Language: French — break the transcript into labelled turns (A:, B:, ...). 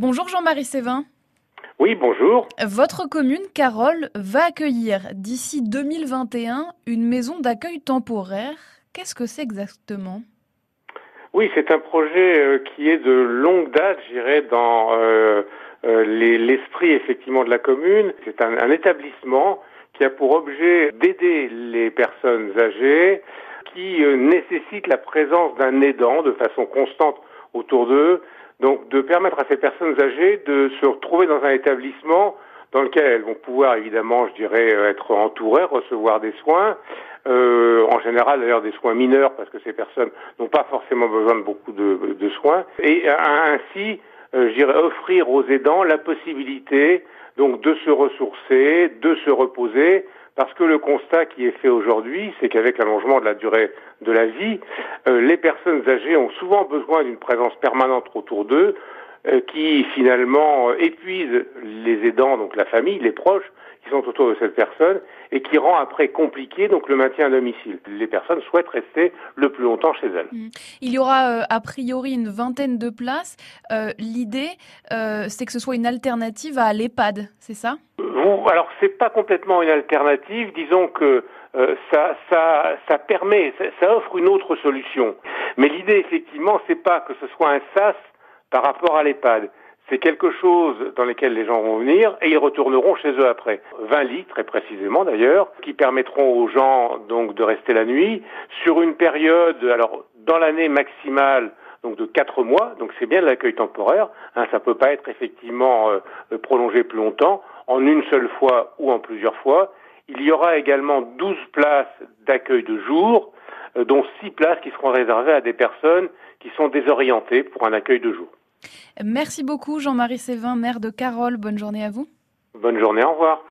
A: Bonjour Jean-Marie Sévin.
B: Oui, bonjour.
A: Votre commune, Carole, va accueillir d'ici 2021 une maison d'accueil temporaire. Qu'est-ce que c'est exactement?
B: Oui, c'est un projet euh, qui est de longue date, j'irais, dans euh, euh, l'esprit effectivement de la commune. C'est un, un établissement qui a pour objet d'aider les personnes âgées qui nécessitent la présence d'un aidant de façon constante autour d'eux, donc de permettre à ces personnes âgées de se retrouver dans un établissement dans lequel elles vont pouvoir évidemment, je dirais, euh, être entourées, recevoir des soins, euh, en général d'ailleurs des soins mineurs parce que ces personnes n'ont pas forcément besoin de beaucoup de, de soins, et ainsi, euh, je dirais, offrir aux aidants la possibilité donc de se ressourcer, de se reposer, parce que le constat qui est fait aujourd'hui, c'est qu'avec l'allongement de la durée de la vie, euh, les personnes âgées ont souvent besoin d'une présence permanente autour d'eux, qui finalement euh, épuise les aidants, donc la famille, les proches qui sont autour de cette personne, et qui rend après compliqué donc le maintien à domicile. Les personnes souhaitent rester le plus longtemps chez elles. Mmh.
A: Il y aura a priori une vingtaine de places. L'idée, c'est que ce soit une alternative à l'EHPAD, c'est ça?
B: Alors c'est pas complètement une alternative. Disons que euh, ça, ça, ça permet, ça, offre une autre solution. Mais l'idée effectivement, c'est pas que ce soit un sas par rapport à l'EHPAD. C'est quelque chose dans lequel les gens vont venir et ils retourneront chez eux après. 20 lits, très précisément d'ailleurs, qui permettront aux gens donc de rester la nuit sur une période, alors dans l'année maximale, donc de quatre mois, donc c'est bien l'accueil temporaire, hein, ça peut pas être effectivement euh, prolongé plus longtemps en une seule fois ou en plusieurs fois. Il y aura également 12 places d'accueil de jour, dont 6 places qui seront réservées à des personnes qui sont désorientées pour un accueil de jour.
A: Merci beaucoup Jean-Marie Sévin, maire de Carole. Bonne journée à vous.
B: Bonne journée, au revoir.